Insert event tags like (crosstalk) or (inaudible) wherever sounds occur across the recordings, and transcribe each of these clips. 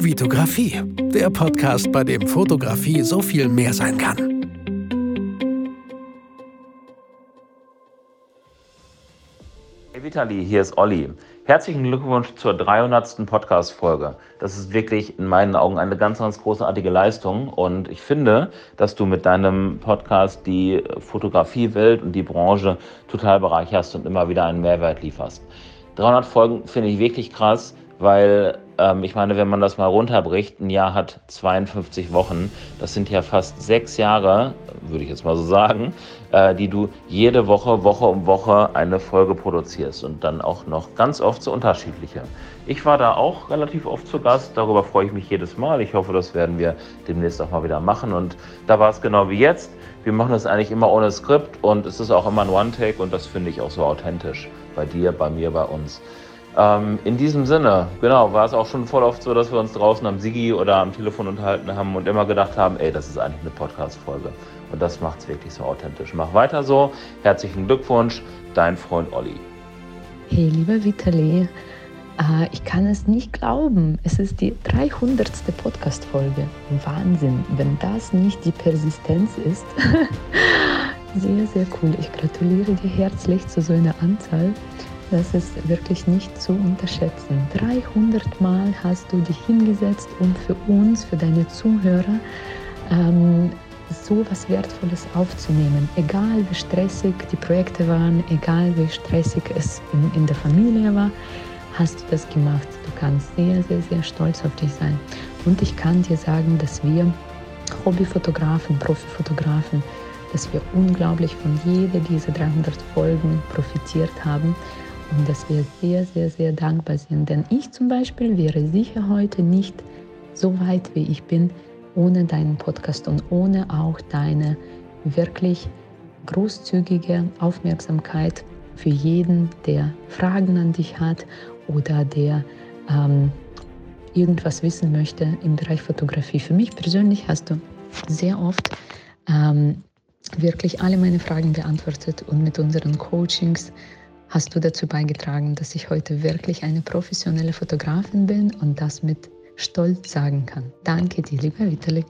Vitografie, der Podcast, bei dem Fotografie so viel mehr sein kann. Hey Vitali, hier ist Olli. Herzlichen Glückwunsch zur 300. Podcast-Folge. Das ist wirklich in meinen Augen eine ganz, ganz großartige Leistung. Und ich finde, dass du mit deinem Podcast die Fotografiewelt und die Branche total bereicherst und immer wieder einen Mehrwert lieferst. 300 Folgen finde ich wirklich krass, weil ähm, ich meine, wenn man das mal runterbricht, ein Jahr hat 52 Wochen. Das sind ja fast sechs Jahre, würde ich jetzt mal so sagen, äh, die du jede Woche, Woche um Woche eine Folge produzierst und dann auch noch ganz oft so unterschiedliche. Ich war da auch relativ oft zu Gast, darüber freue ich mich jedes Mal. Ich hoffe, das werden wir demnächst auch mal wieder machen. Und da war es genau wie jetzt. Wir machen das eigentlich immer ohne Skript und es ist auch immer ein One-Take und das finde ich auch so authentisch. Bei dir, bei mir, bei uns. Ähm, in diesem Sinne, genau, war es auch schon voll oft so, dass wir uns draußen am Sigi oder am Telefon unterhalten haben und immer gedacht haben, ey, das ist eigentlich eine Podcast-Folge. Und das macht es wirklich so authentisch. Mach weiter so. Herzlichen Glückwunsch, dein Freund Olli. Hey, lieber Vitali, äh, ich kann es nicht glauben. Es ist die 300. Podcast-Folge. Wahnsinn, wenn das nicht die Persistenz ist. (laughs) sehr, sehr cool. Ich gratuliere dir herzlich zu so einer Anzahl. Das ist wirklich nicht zu unterschätzen. 300 Mal hast du dich hingesetzt, um für uns, für deine Zuhörer, ähm, so was Wertvolles aufzunehmen. Egal wie stressig die Projekte waren, egal wie stressig es in, in der Familie war, hast du das gemacht. Du kannst sehr, sehr, sehr stolz auf dich sein. Und ich kann dir sagen, dass wir Hobbyfotografen, Profifotografen, dass wir unglaublich von jeder dieser 300 Folgen profitiert haben und dass wir sehr, sehr, sehr dankbar sind. Denn ich zum Beispiel wäre sicher heute nicht so weit, wie ich bin, ohne deinen Podcast und ohne auch deine wirklich großzügige Aufmerksamkeit für jeden, der Fragen an dich hat oder der ähm, irgendwas wissen möchte im Bereich Fotografie. Für mich persönlich hast du sehr oft ähm, wirklich alle meine Fragen beantwortet und mit unseren Coachings hast du dazu beigetragen, dass ich heute wirklich eine professionelle Fotografin bin und das mit Stolz sagen kann. Danke dir, lieber Vitali.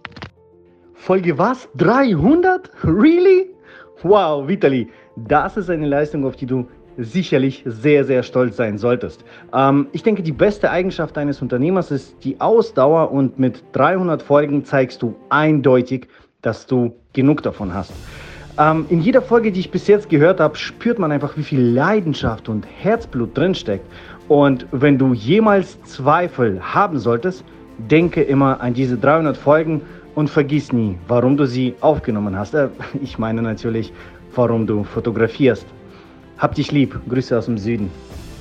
Folge was? 300? Really? Wow, Vitali, das ist eine Leistung, auf die du sicherlich sehr, sehr stolz sein solltest. Ähm, ich denke, die beste Eigenschaft eines Unternehmers ist die Ausdauer und mit 300 Folgen zeigst du eindeutig, dass du genug davon hast. Ähm, in jeder Folge, die ich bis jetzt gehört habe, spürt man einfach, wie viel Leidenschaft und Herzblut drinsteckt. Und wenn du jemals Zweifel haben solltest, denke immer an diese 300 Folgen und vergiss nie, warum du sie aufgenommen hast. Äh, (laughs) ich meine natürlich, warum du fotografierst. Hab dich lieb. Grüße aus dem Süden.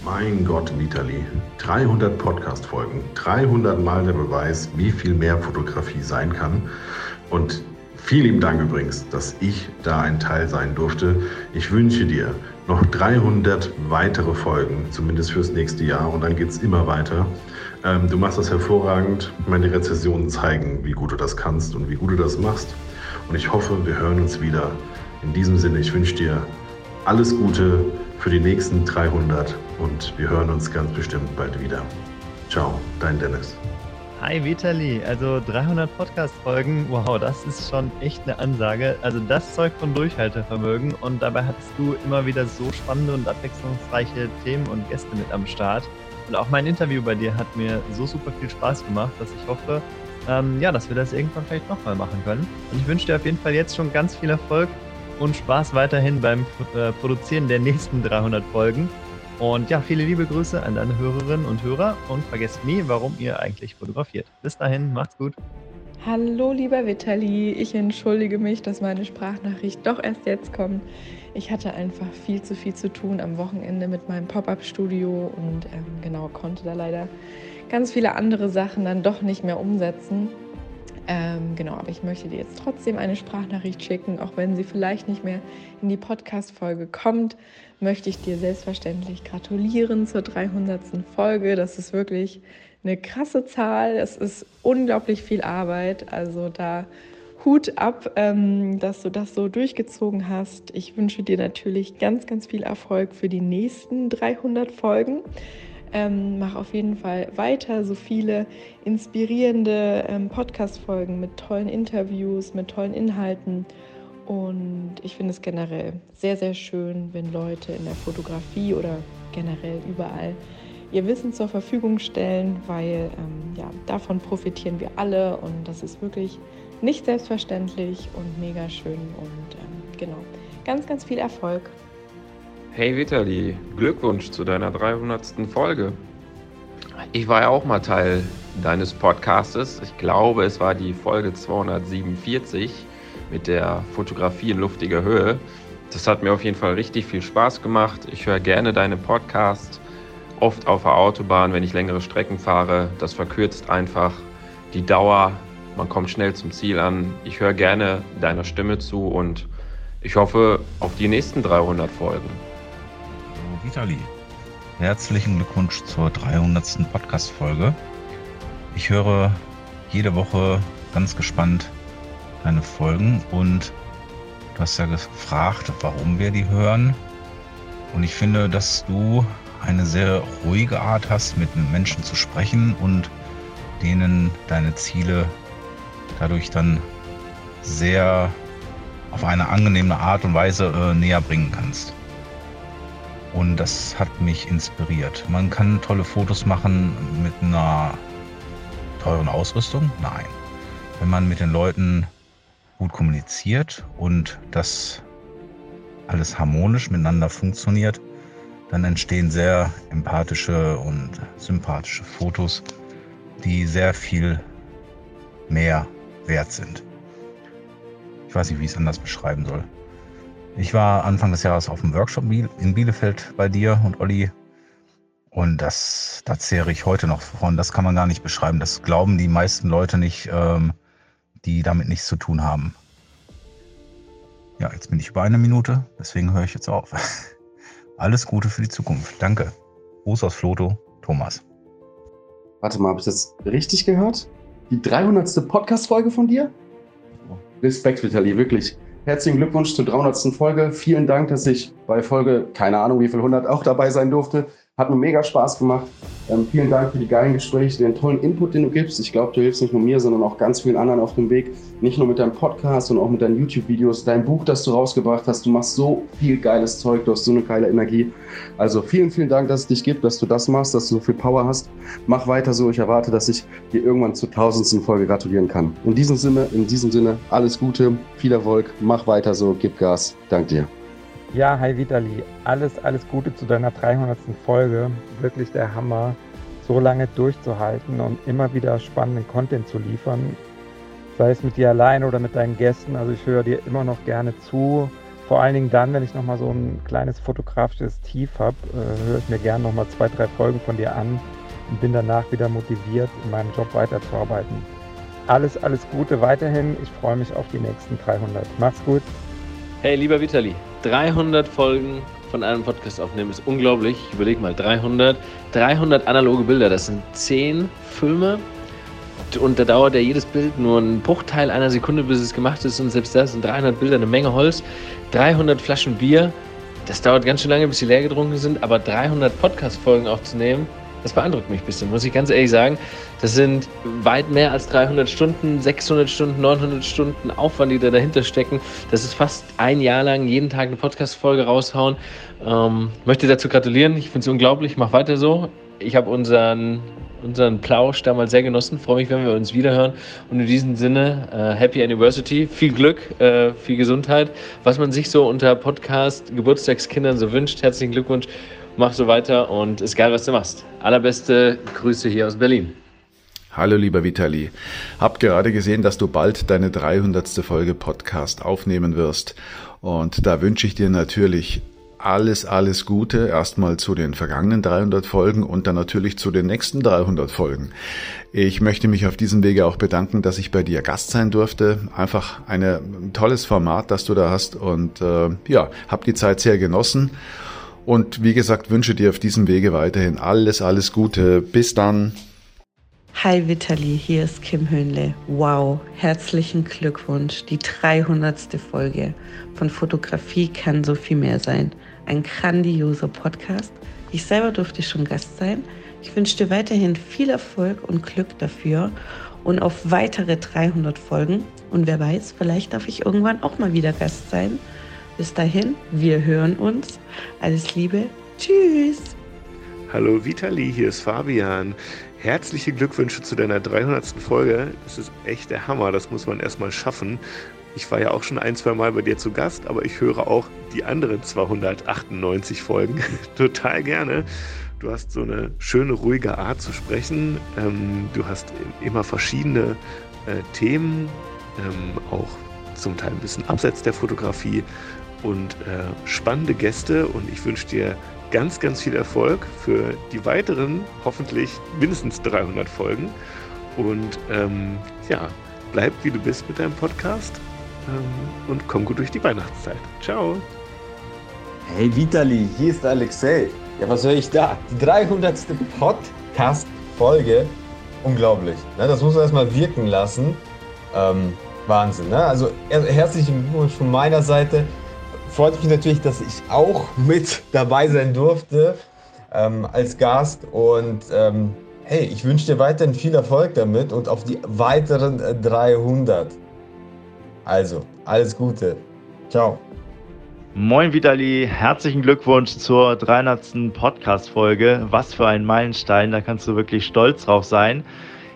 Mein Gott, Vitali. 300 Podcast-Folgen. 300 Mal der Beweis, wie viel mehr Fotografie sein kann. Und Vielen lieben Dank übrigens, dass ich da ein Teil sein durfte. Ich wünsche dir noch 300 weitere Folgen, zumindest fürs nächste Jahr, und dann geht es immer weiter. Ähm, du machst das hervorragend. Meine Rezessionen zeigen, wie gut du das kannst und wie gut du das machst. Und ich hoffe, wir hören uns wieder. In diesem Sinne, ich wünsche dir alles Gute für die nächsten 300 und wir hören uns ganz bestimmt bald wieder. Ciao, dein Dennis. Hi Vitali, also 300 Podcast-Folgen, wow, das ist schon echt eine Ansage. Also das zeugt von Durchhaltevermögen und dabei hattest du immer wieder so spannende und abwechslungsreiche Themen und Gäste mit am Start. Und auch mein Interview bei dir hat mir so super viel Spaß gemacht, dass ich hoffe, ähm, ja, dass wir das irgendwann vielleicht nochmal machen können. Und ich wünsche dir auf jeden Fall jetzt schon ganz viel Erfolg und Spaß weiterhin beim äh, Produzieren der nächsten 300 Folgen. Und ja, viele liebe Grüße an deine Hörerinnen und Hörer und vergesst nie, warum ihr eigentlich fotografiert. Bis dahin, macht's gut. Hallo, lieber Vitali. Ich entschuldige mich, dass meine Sprachnachricht doch erst jetzt kommt. Ich hatte einfach viel zu viel zu tun am Wochenende mit meinem Pop-up-Studio und ähm, genau konnte da leider ganz viele andere Sachen dann doch nicht mehr umsetzen. Ähm, genau, aber ich möchte dir jetzt trotzdem eine Sprachnachricht schicken, auch wenn sie vielleicht nicht mehr in die Podcast-Folge kommt, möchte ich dir selbstverständlich gratulieren zur 300. Folge. Das ist wirklich eine krasse Zahl. Es ist unglaublich viel Arbeit. Also da Hut ab, ähm, dass du das so durchgezogen hast. Ich wünsche dir natürlich ganz, ganz viel Erfolg für die nächsten 300 Folgen. Ähm, mach auf jeden Fall weiter so viele inspirierende ähm, Podcast-Folgen mit tollen Interviews, mit tollen Inhalten. Und ich finde es generell sehr, sehr schön, wenn Leute in der Fotografie oder generell überall ihr Wissen zur Verfügung stellen, weil ähm, ja, davon profitieren wir alle und das ist wirklich nicht selbstverständlich und mega schön und ähm, genau, ganz, ganz viel Erfolg. Hey Vitali, Glückwunsch zu deiner 300. Folge. Ich war ja auch mal Teil deines Podcastes. Ich glaube, es war die Folge 247 mit der Fotografie in luftiger Höhe. Das hat mir auf jeden Fall richtig viel Spaß gemacht. Ich höre gerne deine Podcasts, oft auf der Autobahn, wenn ich längere Strecken fahre. Das verkürzt einfach die Dauer. Man kommt schnell zum Ziel an. Ich höre gerne deiner Stimme zu und ich hoffe auf die nächsten 300 Folgen. Vitali. Herzlichen Glückwunsch zur 300. Podcast-Folge. Ich höre jede Woche ganz gespannt deine Folgen und du hast ja gefragt, warum wir die hören. Und ich finde, dass du eine sehr ruhige Art hast, mit Menschen zu sprechen und denen deine Ziele dadurch dann sehr auf eine angenehme Art und Weise äh, näher bringen kannst. Und das hat mich inspiriert. Man kann tolle Fotos machen mit einer teuren Ausrüstung? Nein. Wenn man mit den Leuten gut kommuniziert und das alles harmonisch miteinander funktioniert, dann entstehen sehr empathische und sympathische Fotos, die sehr viel mehr wert sind. Ich weiß nicht, wie ich es anders beschreiben soll. Ich war Anfang des Jahres auf dem Workshop in Bielefeld bei dir und Olli. Und das, da zehre ich heute noch von. Das kann man gar nicht beschreiben. Das glauben die meisten Leute nicht, ähm, die damit nichts zu tun haben. Ja, jetzt bin ich über eine Minute, deswegen höre ich jetzt auf. (laughs) Alles Gute für die Zukunft. Danke. Gruß aus Floto, Thomas. Warte mal, habe ich das richtig gehört? Die 300. Podcast-Folge von dir? Respekt, Vitali, wirklich. Herzlichen Glückwunsch zur 300. Folge. Vielen Dank, dass ich bei Folge, keine Ahnung wie viel 100, auch dabei sein durfte. Hat mir mega Spaß gemacht. Ähm, vielen Dank für die geilen Gespräche, den tollen Input, den du gibst. Ich glaube, du hilfst nicht nur mir, sondern auch ganz vielen anderen auf dem Weg. Nicht nur mit deinem Podcast, sondern auch mit deinen YouTube-Videos, dein Buch, das du rausgebracht hast. Du machst so viel geiles Zeug, du hast so eine geile Energie. Also vielen, vielen Dank, dass es dich gibt, dass du das machst, dass du so viel Power hast. Mach weiter so. Ich erwarte, dass ich dir irgendwann zur tausendsten Folge gratulieren kann. In diesem Sinne, in diesem Sinne, alles Gute, viel Erfolg, mach weiter so, gib Gas. Dank dir. Ja, hi Vitali. Alles, alles Gute zu deiner 300. Folge. Wirklich der Hammer, so lange durchzuhalten und immer wieder spannenden Content zu liefern. Sei es mit dir allein oder mit deinen Gästen. Also ich höre dir immer noch gerne zu. Vor allen Dingen dann, wenn ich nochmal so ein kleines fotografisches Tief habe, äh, höre ich mir gerne nochmal zwei, drei Folgen von dir an und bin danach wieder motiviert, in meinem Job weiterzuarbeiten. Alles, alles Gute weiterhin. Ich freue mich auf die nächsten 300. Mach's gut. Hey, lieber Vitali, 300 Folgen von einem Podcast aufnehmen ist unglaublich. Ich überlege mal, 300, 300 analoge Bilder, das sind 10 Filme. Und da dauert ja jedes Bild nur einen Bruchteil einer Sekunde, bis es gemacht ist. Und selbst das sind 300 Bilder, eine Menge Holz, 300 Flaschen Bier. Das dauert ganz schön lange, bis sie leer getrunken sind. Aber 300 Podcast-Folgen aufzunehmen, das beeindruckt mich ein bisschen, muss ich ganz ehrlich sagen. Das sind weit mehr als 300 Stunden, 600 Stunden, 900 Stunden Aufwand, die da dahinter stecken. Das ist fast ein Jahr lang jeden Tag eine Podcast-Folge raushauen. Ähm, möchte dazu gratulieren. Ich finde es unglaublich. Mach weiter so. Ich habe unseren, unseren Plausch damals sehr genossen. Freue mich, wenn wir uns wiederhören. Und in diesem Sinne, äh, Happy Anniversary. Viel Glück, äh, viel Gesundheit. Was man sich so unter Podcast-Geburtstagskindern so wünscht. Herzlichen Glückwunsch mach so weiter und ist geil, was du machst. Allerbeste Grüße hier aus Berlin. Hallo lieber Vitali. Hab gerade gesehen, dass du bald deine 300. Folge Podcast aufnehmen wirst. Und da wünsche ich dir natürlich alles, alles Gute erstmal zu den vergangenen 300 Folgen und dann natürlich zu den nächsten 300 Folgen. Ich möchte mich auf diesem Wege auch bedanken, dass ich bei dir Gast sein durfte. Einfach ein tolles Format, das du da hast und äh, ja, hab die Zeit sehr genossen und wie gesagt, wünsche dir auf diesem Wege weiterhin alles, alles Gute. Bis dann. Hi Vitali, hier ist Kim Höhnle. Wow, herzlichen Glückwunsch. Die 300. Folge von Fotografie kann so viel mehr sein. Ein grandioser Podcast, Ich selber durfte schon Gast sein. Ich wünsche dir weiterhin viel Erfolg und Glück dafür und auf weitere 300 Folgen. Und wer weiß, vielleicht darf ich irgendwann auch mal wieder Gast sein. Bis dahin, wir hören uns. Alles Liebe. Tschüss. Hallo Vitali, hier ist Fabian. Herzliche Glückwünsche zu deiner 300. Folge. Das ist echt der Hammer, das muss man erstmal schaffen. Ich war ja auch schon ein, zwei Mal bei dir zu Gast, aber ich höre auch die anderen 298 Folgen (laughs) total gerne. Du hast so eine schöne, ruhige Art zu sprechen. Ähm, du hast immer verschiedene äh, Themen, ähm, auch zum Teil ein bisschen abseits der Fotografie und äh, spannende Gäste. Und ich wünsche dir ganz, ganz viel Erfolg für die weiteren, hoffentlich mindestens 300 Folgen. Und ähm, ja, bleib wie du bist mit deinem Podcast ähm, und komm gut durch die Weihnachtszeit. Ciao. Hey Vitali, hier ist Alexei. Ja, was höre ich da? Die 300. Podcast-Folge. Unglaublich. Ne? Das muss man erstmal wirken lassen. Ähm, Wahnsinn. Ne? Also herzlichen Glückwunsch von meiner Seite. Freut mich natürlich, dass ich auch mit dabei sein durfte ähm, als Gast. Und ähm, hey, ich wünsche dir weiterhin viel Erfolg damit und auf die weiteren 300. Also, alles Gute. Ciao. Moin Vitali, herzlichen Glückwunsch zur 300. Podcast-Folge. Was für ein Meilenstein, da kannst du wirklich stolz drauf sein.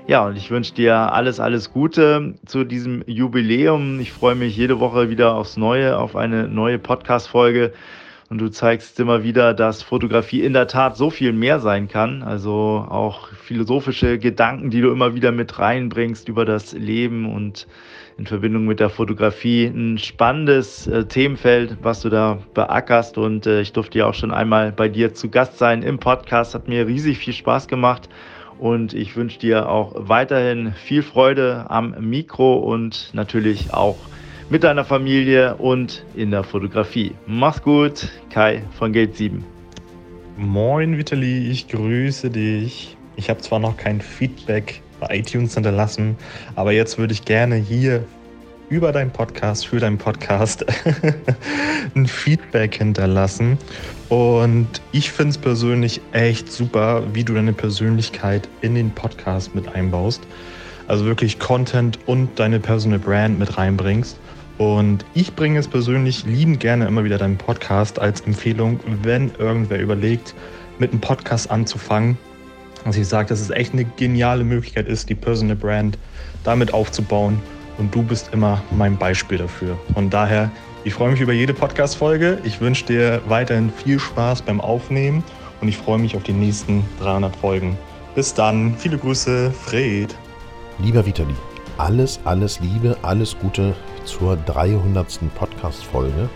Ja, und ich wünsche dir alles, alles Gute zu diesem Jubiläum. Ich freue mich jede Woche wieder aufs Neue, auf eine neue Podcast-Folge. Und du zeigst immer wieder, dass Fotografie in der Tat so viel mehr sein kann. Also auch philosophische Gedanken, die du immer wieder mit reinbringst über das Leben und in Verbindung mit der Fotografie. Ein spannendes äh, Themenfeld, was du da beackerst. Und äh, ich durfte ja auch schon einmal bei dir zu Gast sein im Podcast. Hat mir riesig viel Spaß gemacht. Und ich wünsche dir auch weiterhin viel Freude am Mikro und natürlich auch mit deiner Familie und in der Fotografie. Mach's gut, Kai von Gate 7. Moin Vitali, ich grüße dich. Ich habe zwar noch kein Feedback bei iTunes hinterlassen, aber jetzt würde ich gerne hier über deinen Podcast, für deinen Podcast (laughs) ein Feedback hinterlassen. Und ich finde es persönlich echt super, wie du deine Persönlichkeit in den Podcast mit einbaust. Also wirklich Content und deine Personal Brand mit reinbringst. Und ich bringe es persönlich liebend gerne immer wieder deinen Podcast als Empfehlung, wenn irgendwer überlegt, mit einem Podcast anzufangen. Also ich sage, dass es echt eine geniale Möglichkeit ist, die Personal Brand damit aufzubauen. Und du bist immer mein Beispiel dafür. Von daher, ich freue mich über jede Podcast-Folge. Ich wünsche dir weiterhin viel Spaß beim Aufnehmen und ich freue mich auf die nächsten 300 Folgen. Bis dann, viele Grüße, Fred. Lieber Vitali, alles, alles Liebe, alles Gute zur 300. Podcast-Folge.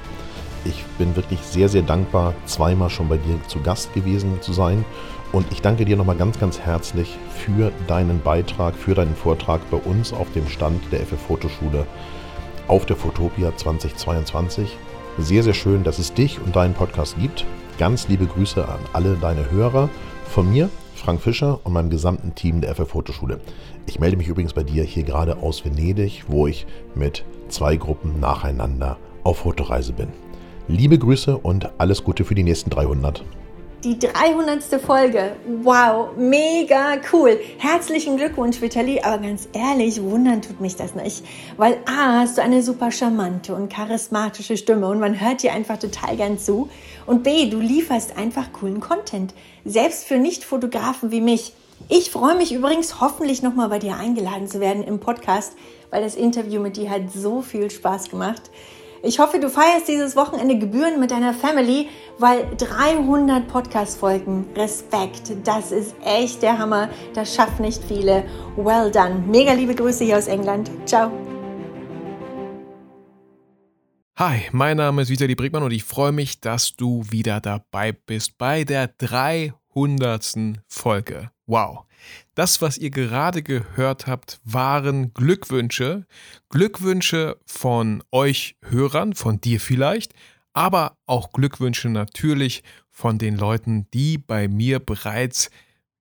Ich bin wirklich sehr, sehr dankbar, zweimal schon bei dir zu Gast gewesen zu sein. Und ich danke dir nochmal ganz, ganz herzlich für deinen Beitrag, für deinen Vortrag bei uns auf dem Stand der FF Fotoschule auf der Fotopia 2022. Sehr, sehr schön, dass es dich und deinen Podcast gibt. Ganz liebe Grüße an alle deine Hörer. Von mir, Frank Fischer und meinem gesamten Team der FF Fotoschule. Ich melde mich übrigens bei dir hier gerade aus Venedig, wo ich mit zwei Gruppen nacheinander auf Fotoreise bin. Liebe Grüße und alles Gute für die nächsten 300. Die 300. Folge. Wow, mega cool. Herzlichen Glückwunsch, Vitali. Aber ganz ehrlich, wundern tut mich das nicht. Weil A, hast du eine super charmante und charismatische Stimme und man hört dir einfach total gern zu. Und B, du lieferst einfach coolen Content. Selbst für Nicht-Fotografen wie mich. Ich freue mich übrigens, hoffentlich nochmal bei dir eingeladen zu werden im Podcast, weil das Interview mit dir hat so viel Spaß gemacht. Ich hoffe, du feierst dieses Wochenende Gebühren mit deiner Family, weil 300 Podcast-Folgen, Respekt, das ist echt der Hammer. Das schaffen nicht viele. Well done. Mega liebe Grüße hier aus England. Ciao. Hi, mein Name ist Vitali Brickmann und ich freue mich, dass du wieder dabei bist bei der 300. Folge. Wow. Das, was ihr gerade gehört habt, waren Glückwünsche. Glückwünsche von euch Hörern, von dir vielleicht, aber auch Glückwünsche natürlich von den Leuten, die bei mir bereits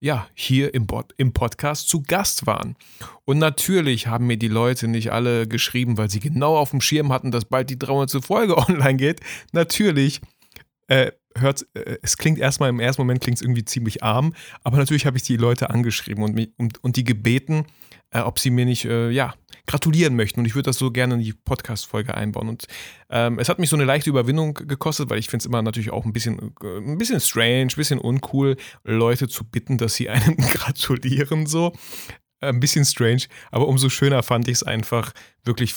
ja, hier im, Pod im Podcast zu Gast waren. Und natürlich haben mir die Leute nicht alle geschrieben, weil sie genau auf dem Schirm hatten, dass bald die 300. Folge (laughs) online geht. Natürlich äh, hört, äh, es klingt erstmal, im ersten Moment klingt es irgendwie ziemlich arm, aber natürlich habe ich die Leute angeschrieben und, mich, und, und die gebeten, äh, ob sie mir nicht, äh, ja, gratulieren möchten. Und ich würde das so gerne in die Podcast-Folge einbauen. Und ähm, es hat mich so eine leichte Überwindung gekostet, weil ich finde es immer natürlich auch ein bisschen, äh, ein bisschen strange, ein bisschen uncool, Leute zu bitten, dass sie einem (laughs) gratulieren, so. Äh, ein bisschen strange, aber umso schöner fand ich es einfach, wirklich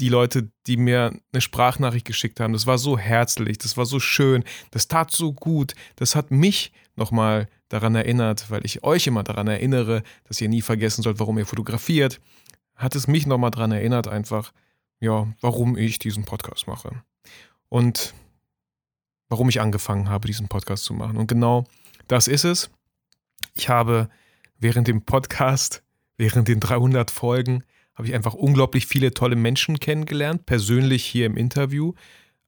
die Leute, die mir eine Sprachnachricht geschickt haben, das war so herzlich, das war so schön, das tat so gut, das hat mich nochmal daran erinnert, weil ich euch immer daran erinnere, dass ihr nie vergessen sollt, warum ihr fotografiert, hat es mich nochmal daran erinnert, einfach, ja, warum ich diesen Podcast mache. Und warum ich angefangen habe, diesen Podcast zu machen. Und genau das ist es. Ich habe während dem Podcast, während den 300 Folgen, habe ich einfach unglaublich viele tolle Menschen kennengelernt, persönlich hier im Interview,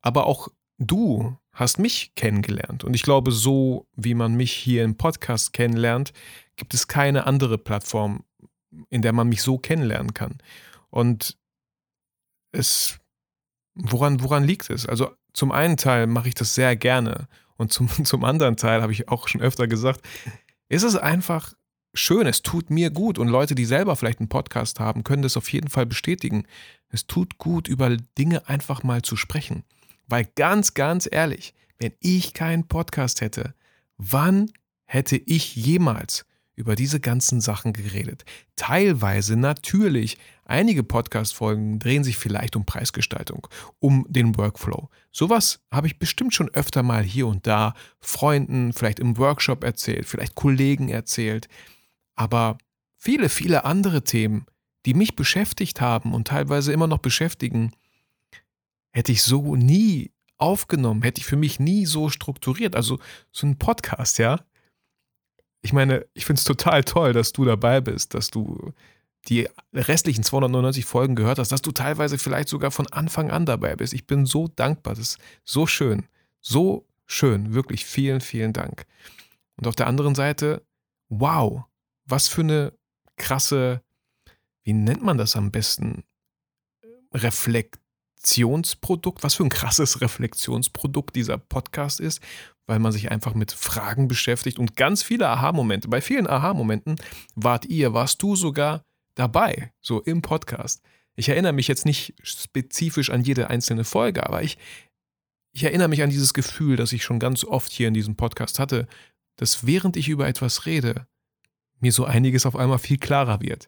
aber auch du hast mich kennengelernt. Und ich glaube, so wie man mich hier im Podcast kennenlernt, gibt es keine andere Plattform, in der man mich so kennenlernen kann. Und es, woran, woran liegt es? Also zum einen Teil mache ich das sehr gerne und zum, (laughs) zum anderen Teil habe ich auch schon öfter gesagt, ist es einfach schön, es tut mir gut und Leute, die selber vielleicht einen Podcast haben, können das auf jeden Fall bestätigen. Es tut gut, über Dinge einfach mal zu sprechen. Weil ganz, ganz ehrlich, wenn ich keinen Podcast hätte, wann hätte ich jemals über diese ganzen Sachen geredet? Teilweise natürlich. Einige Podcast-Folgen drehen sich vielleicht um Preisgestaltung, um den Workflow. Sowas habe ich bestimmt schon öfter mal hier und da Freunden, vielleicht im Workshop erzählt, vielleicht Kollegen erzählt. Aber viele, viele andere Themen, die mich beschäftigt haben und teilweise immer noch beschäftigen, hätte ich so nie aufgenommen, hätte ich für mich nie so strukturiert. Also so ein Podcast, ja. Ich meine, ich finde es total toll, dass du dabei bist, dass du die restlichen 299 Folgen gehört hast, dass du teilweise vielleicht sogar von Anfang an dabei bist. Ich bin so dankbar. Das ist so schön. So schön. Wirklich vielen, vielen Dank. Und auf der anderen Seite, wow, was für eine krasse, wie nennt man das am besten? Reflexionsprodukt, was für ein krasses Reflexionsprodukt dieser Podcast ist, weil man sich einfach mit Fragen beschäftigt und ganz viele Aha-Momente. Bei vielen Aha-Momenten wart ihr, warst du sogar dabei, so im Podcast. Ich erinnere mich jetzt nicht spezifisch an jede einzelne Folge, aber ich, ich erinnere mich an dieses Gefühl, das ich schon ganz oft hier in diesem Podcast hatte, dass während ich über etwas rede, mir so einiges auf einmal viel klarer wird.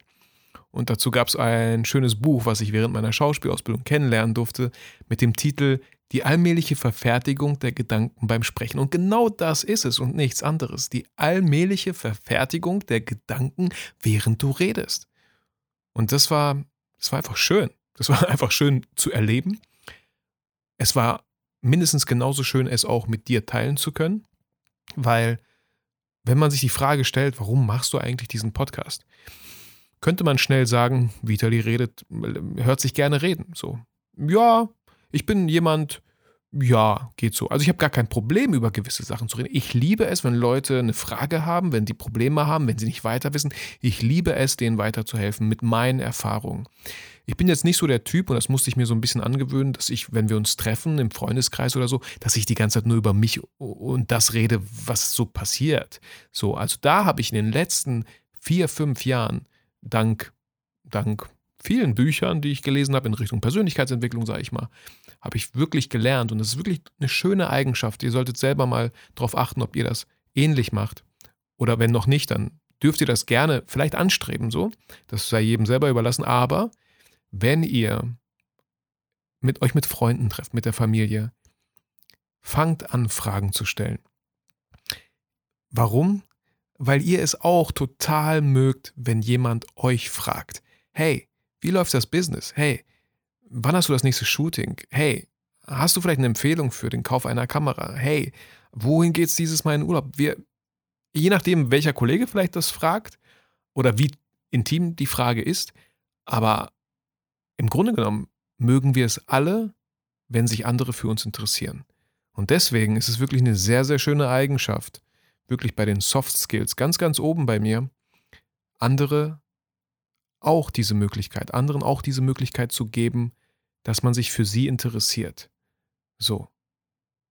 Und dazu gab es ein schönes Buch, was ich während meiner Schauspielausbildung kennenlernen durfte, mit dem Titel Die allmähliche Verfertigung der Gedanken beim Sprechen. Und genau das ist es und nichts anderes. Die allmähliche Verfertigung der Gedanken, während du redest. Und das war, das war einfach schön. Das war (laughs) einfach schön zu erleben. Es war mindestens genauso schön, es auch mit dir teilen zu können, weil wenn man sich die Frage stellt, warum machst du eigentlich diesen Podcast, könnte man schnell sagen, Vitali redet, hört sich gerne reden. So, ja, ich bin jemand, ja, geht so. Also ich habe gar kein Problem, über gewisse Sachen zu reden. Ich liebe es, wenn Leute eine Frage haben, wenn die Probleme haben, wenn sie nicht weiter wissen. Ich liebe es, denen weiterzuhelfen mit meinen Erfahrungen. Ich bin jetzt nicht so der Typ, und das musste ich mir so ein bisschen angewöhnen, dass ich, wenn wir uns treffen im Freundeskreis oder so, dass ich die ganze Zeit nur über mich und das rede, was so passiert. So, also da habe ich in den letzten vier, fünf Jahren, dank, dank vielen Büchern, die ich gelesen habe in Richtung Persönlichkeitsentwicklung, sage ich mal, habe ich wirklich gelernt. Und das ist wirklich eine schöne Eigenschaft. Ihr solltet selber mal darauf achten, ob ihr das ähnlich macht. Oder wenn noch nicht, dann dürft ihr das gerne vielleicht anstreben, so. Das sei jedem selber überlassen. Aber wenn ihr mit euch mit Freunden trefft, mit der Familie, fangt an, Fragen zu stellen. Warum? Weil ihr es auch total mögt, wenn jemand euch fragt, hey, wie läuft das Business? Hey, wann hast du das nächste Shooting? Hey, hast du vielleicht eine Empfehlung für den Kauf einer Kamera? Hey, wohin geht es dieses Mal in Urlaub? Wir, je nachdem, welcher Kollege vielleicht das fragt oder wie intim die Frage ist, aber im Grunde genommen mögen wir es alle, wenn sich andere für uns interessieren. Und deswegen ist es wirklich eine sehr, sehr schöne Eigenschaft, wirklich bei den Soft Skills ganz, ganz oben bei mir, andere auch diese Möglichkeit, anderen auch diese Möglichkeit zu geben, dass man sich für sie interessiert. So.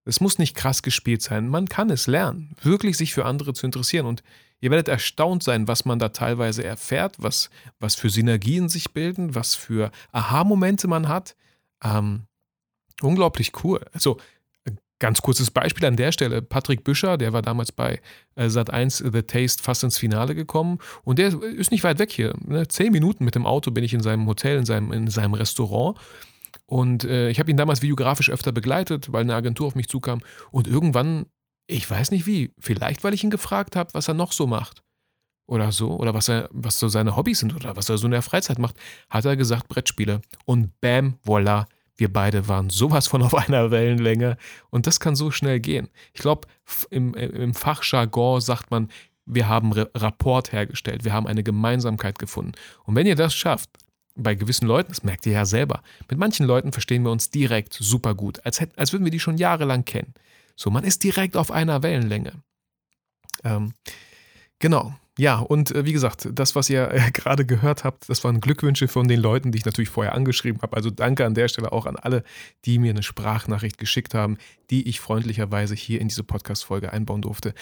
Es muss nicht krass gespielt sein. Man kann es lernen, wirklich sich für andere zu interessieren. Und ihr werdet erstaunt sein, was man da teilweise erfährt, was, was für Synergien sich bilden, was für Aha-Momente man hat. Ähm, unglaublich cool. Also, Ganz kurzes Beispiel an der Stelle. Patrick Büscher, der war damals bei äh, Sat1 The Taste fast ins Finale gekommen und der ist nicht weit weg hier. Ne? Zehn Minuten mit dem Auto bin ich in seinem Hotel, in seinem, in seinem Restaurant. Und äh, ich habe ihn damals videografisch öfter begleitet, weil eine Agentur auf mich zukam. Und irgendwann, ich weiß nicht wie, vielleicht weil ich ihn gefragt habe, was er noch so macht. Oder so, oder was er, was so seine Hobbys sind oder was er so in der Freizeit macht, hat er gesagt, Brettspiele. Und bam, voilà, wir beide waren sowas von auf (laughs) einer Wellenlänge und das kann so schnell gehen. Ich glaube, im, im Fachjargon sagt man, wir haben Rapport hergestellt, wir haben eine Gemeinsamkeit gefunden. Und wenn ihr das schafft, bei gewissen Leuten, das merkt ihr ja selber, mit manchen Leuten verstehen wir uns direkt super gut, als, hätten, als würden wir die schon jahrelang kennen. So, man ist direkt auf einer Wellenlänge. Ähm, genau. Ja, und äh, wie gesagt, das, was ihr äh, (laughs) gerade gehört habt, das waren Glückwünsche von den Leuten, die ich natürlich vorher angeschrieben habe. Also danke an der Stelle auch an alle, die mir eine Sprachnachricht geschickt haben, die ich freundlicherweise hier in diese Podcast-Folge einbauen durfte.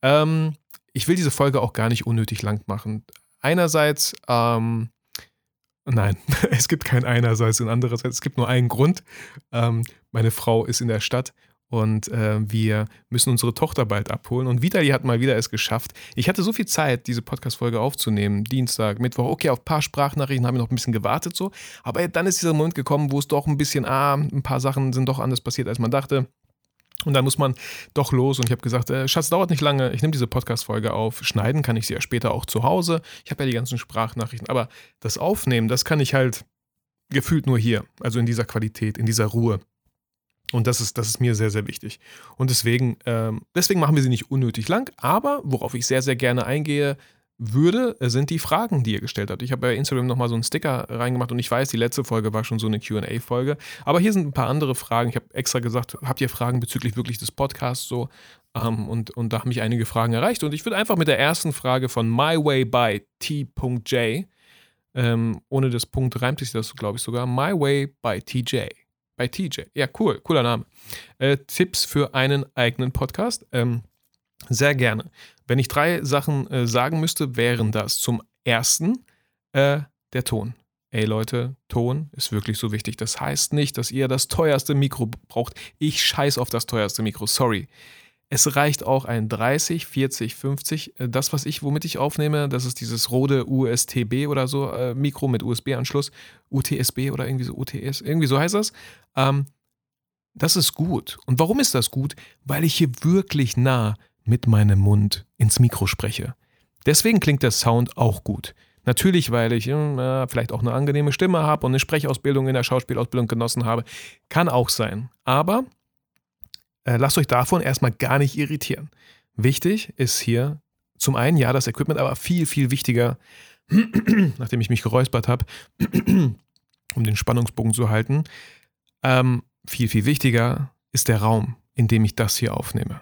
Ähm, ich will diese Folge auch gar nicht unnötig lang machen. Einerseits, ähm, nein, (laughs) es gibt kein einerseits und andererseits, es gibt nur einen Grund. Ähm, meine Frau ist in der Stadt und äh, wir müssen unsere Tochter bald abholen. Und Vitali hat mal wieder es geschafft. Ich hatte so viel Zeit, diese Podcast-Folge aufzunehmen. Dienstag, Mittwoch. Okay, auf ein paar Sprachnachrichten haben wir noch ein bisschen gewartet so. Aber dann ist dieser Moment gekommen, wo es doch ein bisschen, ah, ein paar Sachen sind doch anders passiert, als man dachte. Und dann muss man doch los und ich habe gesagt, äh, Schatz, dauert nicht lange, ich nehme diese Podcast-Folge auf. Schneiden kann ich sie ja später auch zu Hause. Ich habe ja die ganzen Sprachnachrichten, aber das Aufnehmen, das kann ich halt gefühlt nur hier, also in dieser Qualität, in dieser Ruhe. Und das ist, das ist mir sehr, sehr wichtig. Und deswegen, ähm, deswegen machen wir sie nicht unnötig lang. Aber worauf ich sehr, sehr gerne eingehe würde, sind die Fragen, die ihr gestellt habt. Ich habe bei Instagram nochmal so einen Sticker reingemacht und ich weiß, die letzte Folge war schon so eine QA-Folge. Aber hier sind ein paar andere Fragen. Ich habe extra gesagt, habt ihr Fragen bezüglich wirklich des Podcasts so? Ähm, und, und da haben mich einige Fragen erreicht. Und ich würde einfach mit der ersten Frage von MyWay by T.J. Ähm, ohne das Punkt reimt sich das, glaube ich, sogar. MyWay by TJ bei TJ. Ja, cool, cooler Name. Äh, Tipps für einen eigenen Podcast? Ähm, sehr gerne. Wenn ich drei Sachen äh, sagen müsste, wären das zum ersten äh, der Ton. Ey Leute, Ton ist wirklich so wichtig. Das heißt nicht, dass ihr das teuerste Mikro braucht. Ich scheiß auf das teuerste Mikro, sorry. Es reicht auch ein 30, 40, 50. Das, was ich, womit ich aufnehme, das ist dieses Rode USTB oder so äh, Mikro mit USB-Anschluss. UTSB oder irgendwie so UTS, irgendwie so heißt das. Ähm, das ist gut. Und warum ist das gut? Weil ich hier wirklich nah mit meinem Mund ins Mikro spreche. Deswegen klingt der Sound auch gut. Natürlich, weil ich äh, vielleicht auch eine angenehme Stimme habe und eine Sprechausbildung in der Schauspielausbildung genossen habe. Kann auch sein. Aber lasst euch davon erstmal gar nicht irritieren. Wichtig ist hier zum einen, ja, das Equipment, aber viel, viel wichtiger, (clears throat) nachdem ich mich geräuspert habe, (clears throat) um den Spannungsbogen zu halten, ähm, viel, viel wichtiger ist der Raum, in dem ich das hier aufnehme.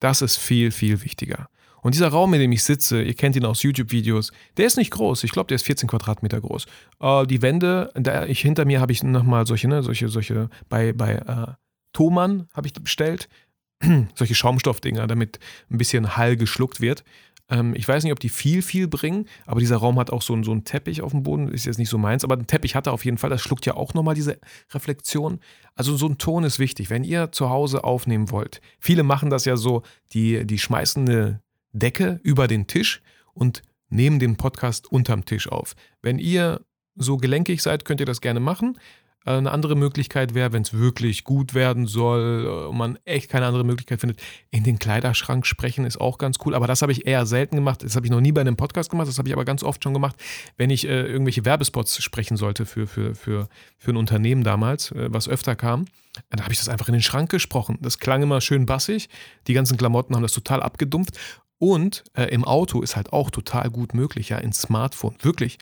Das ist viel, viel wichtiger. Und dieser Raum, in dem ich sitze, ihr kennt ihn aus YouTube-Videos, der ist nicht groß. Ich glaube, der ist 14 Quadratmeter groß. Äh, die Wände, da ich, hinter mir habe ich nochmal solche, ne, solche, solche, bei, bei äh, Thomann habe ich bestellt. (clears throat) Solche Schaumstoffdinger, damit ein bisschen Hall geschluckt wird. Ähm, ich weiß nicht, ob die viel, viel bringen, aber dieser Raum hat auch so, so einen Teppich auf dem Boden. Ist jetzt nicht so meins, aber ein Teppich hat er auf jeden Fall. Das schluckt ja auch nochmal diese Reflexion. Also so ein Ton ist wichtig, wenn ihr zu Hause aufnehmen wollt. Viele machen das ja so, die, die schmeißen eine Decke über den Tisch und nehmen den Podcast unterm Tisch auf. Wenn ihr so gelenkig seid, könnt ihr das gerne machen. Äh, eine andere Möglichkeit wäre, wenn es wirklich gut werden soll äh, und man echt keine andere Möglichkeit findet, in den Kleiderschrank sprechen ist auch ganz cool. Aber das habe ich eher selten gemacht. Das habe ich noch nie bei einem Podcast gemacht. Das habe ich aber ganz oft schon gemacht, wenn ich äh, irgendwelche Werbespots sprechen sollte für, für, für, für ein Unternehmen damals, äh, was öfter kam. Dann habe ich das einfach in den Schrank gesprochen. Das klang immer schön bassig. Die ganzen Klamotten haben das total abgedumpft. Und äh, im Auto ist halt auch total gut möglich, ja, ins Smartphone. Wirklich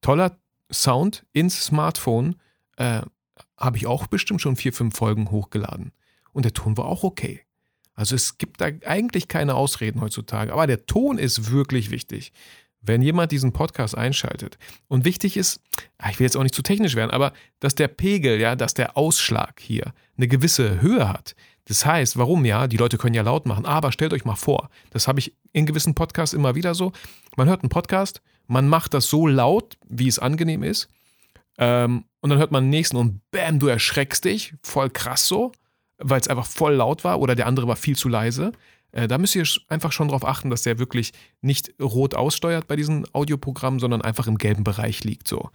toller Sound ins Smartphone äh, habe ich auch bestimmt schon vier, fünf Folgen hochgeladen. Und der Ton war auch okay. Also es gibt da eigentlich keine Ausreden heutzutage. Aber der Ton ist wirklich wichtig. Wenn jemand diesen Podcast einschaltet. Und wichtig ist, ah, ich will jetzt auch nicht zu technisch werden, aber dass der Pegel, ja, dass der Ausschlag hier eine gewisse Höhe hat, Das heißt, warum ja? Die Leute können ja laut machen, aber stellt euch mal vor, das habe ich in gewissen Podcasts immer wieder so. Man hört einen Podcast, man macht das so laut, wie es angenehm ist. Ähm, und dann hört man den nächsten und bam, du erschreckst dich. Voll krass so, weil es einfach voll laut war oder der andere war viel zu leise. Äh, da müsst ihr einfach schon darauf achten, dass der wirklich nicht rot aussteuert bei diesen Audioprogrammen, sondern einfach im gelben Bereich liegt. So.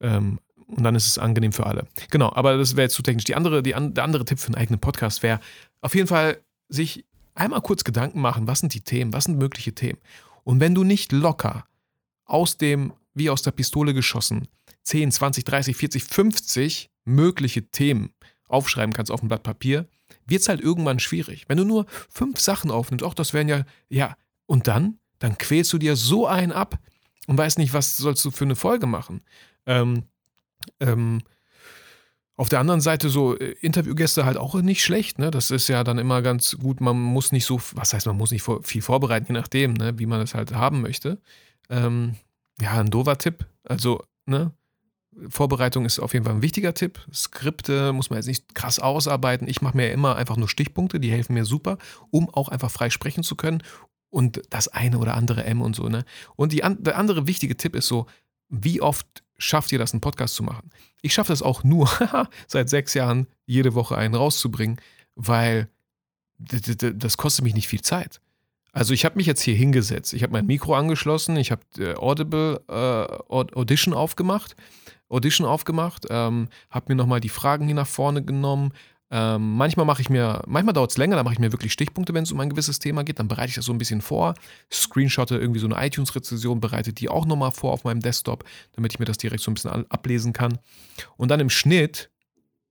Ähm, und dann ist es angenehm für alle. Genau, aber das wäre jetzt zu technisch. Die andere, die an, der andere Tipp für einen eigenen Podcast wäre auf jeden Fall sich einmal kurz Gedanken machen, was sind die Themen, was sind mögliche Themen. Und wenn du nicht locker aus dem, wie aus der Pistole geschossen, 10, 20, 30, 40, 50 mögliche Themen aufschreiben kannst auf ein Blatt Papier, wird es halt irgendwann schwierig. Wenn du nur fünf Sachen aufnimmst, auch das wären ja, ja, und dann, dann quälst du dir so einen ab und weißt nicht, was sollst du für eine Folge machen. Ähm, ähm, auf der anderen Seite so äh, Interviewgäste halt auch nicht schlecht, ne? Das ist ja dann immer ganz gut. Man muss nicht so, was heißt, man muss nicht viel vorbereiten, je nachdem, ne? wie man das halt haben möchte. Ähm, ja, ein doofer Tipp. Also, ne? Vorbereitung ist auf jeden Fall ein wichtiger Tipp. Skripte muss man jetzt nicht krass ausarbeiten. Ich mache mir ja immer einfach nur Stichpunkte, die helfen mir super, um auch einfach frei sprechen zu können. Und das eine oder andere M und so, ne? Und die, der andere wichtige Tipp ist so, wie oft schafft ihr das, einen Podcast zu machen? Ich schaffe das auch nur (laughs) seit sechs Jahren, jede Woche einen rauszubringen, weil das kostet mich nicht viel Zeit. Also ich habe mich jetzt hier hingesetzt, ich habe mein Mikro angeschlossen, ich habe äh, Audible äh, Audition aufgemacht, Audition aufgemacht, ähm, habe mir nochmal die Fragen hier nach vorne genommen, ähm, manchmal mache ich mir, manchmal dauert es länger, da mache ich mir wirklich Stichpunkte, wenn es um ein gewisses Thema geht. Dann bereite ich das so ein bisschen vor, screenshotte irgendwie so eine iTunes-Rezession, bereite die auch nochmal vor auf meinem Desktop, damit ich mir das direkt so ein bisschen ablesen kann. Und dann im Schnitt,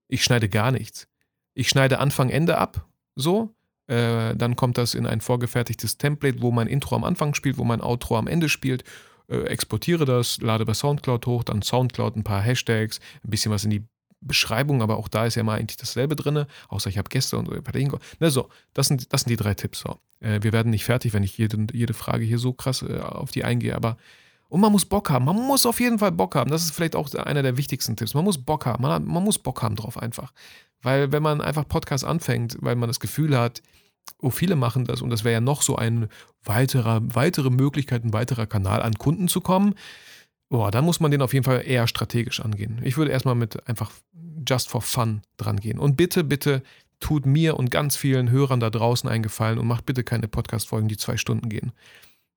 ich schneide gar nichts. Ich schneide Anfang, Ende ab, so. Äh, dann kommt das in ein vorgefertigtes Template, wo mein Intro am Anfang spielt, wo mein Outro am Ende spielt. Äh, exportiere das, lade bei Soundcloud hoch, dann Soundcloud ein paar Hashtags, ein bisschen was in die Beschreibung, aber auch da ist ja mal eigentlich dasselbe drin, außer ich habe Gäste und Patingo. Ne, so, das sind, das sind die drei Tipps. So. Äh, wir werden nicht fertig, wenn ich jede, jede Frage hier so krass äh, auf die eingehe, aber und man muss Bock haben. Man muss auf jeden Fall Bock haben. Das ist vielleicht auch einer der wichtigsten Tipps. Man muss Bock haben. Man, man muss Bock haben drauf einfach. Weil wenn man einfach Podcast anfängt, weil man das Gefühl hat, oh, viele machen das und das wäre ja noch so eine weiterer, weitere Möglichkeit, ein weiterer Kanal an Kunden zu kommen, boah, dann muss man den auf jeden Fall eher strategisch angehen. Ich würde erstmal mit einfach just for fun dran gehen. Und bitte, bitte tut mir und ganz vielen Hörern da draußen einen Gefallen und macht bitte keine Podcast-Folgen, die zwei Stunden gehen.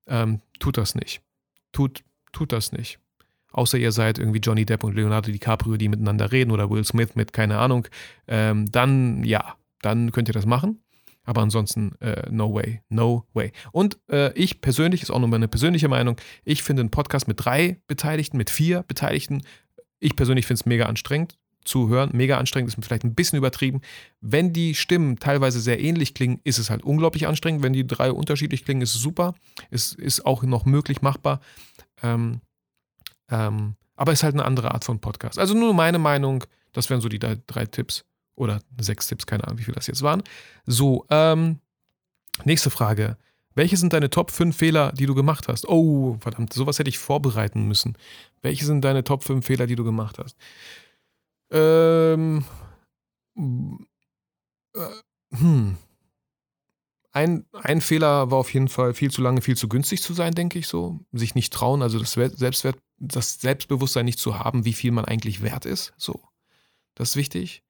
Ähm, tut das nicht. Tut, tut das nicht. Außer ihr seid irgendwie Johnny Depp und Leonardo DiCaprio, die miteinander reden oder Will Smith mit, keine Ahnung. Ähm, dann, ja, dann könnt ihr das machen. Aber ansonsten, äh, no way, no way. Und äh, ich persönlich, ist auch nur meine persönliche Meinung, ich finde einen Podcast mit drei Beteiligten, mit vier Beteiligten, ich persönlich finde es mega anstrengend zu hören. Mega anstrengend ist vielleicht ein bisschen übertrieben. Wenn die Stimmen teilweise sehr ähnlich klingen, ist es halt unglaublich anstrengend. Wenn die drei unterschiedlich klingen, ist es super. Es ist auch noch möglich machbar. Ähm, ähm, aber es ist halt eine andere Art von Podcast. Also nur meine Meinung, das wären so die drei, drei Tipps. Oder sechs Tipps, keine Ahnung, wie viele das jetzt waren. So, ähm, nächste Frage. Welche sind deine Top 5 Fehler, die du gemacht hast? Oh, verdammt, sowas hätte ich vorbereiten müssen. Welche sind deine Top 5 Fehler, die du gemacht hast? Ähm, äh, hm. Ein, ein Fehler war auf jeden Fall viel zu lange, viel zu günstig zu sein, denke ich so. Sich nicht trauen, also das Selbstwert, das Selbstbewusstsein nicht zu haben, wie viel man eigentlich wert ist. So. Das ist wichtig.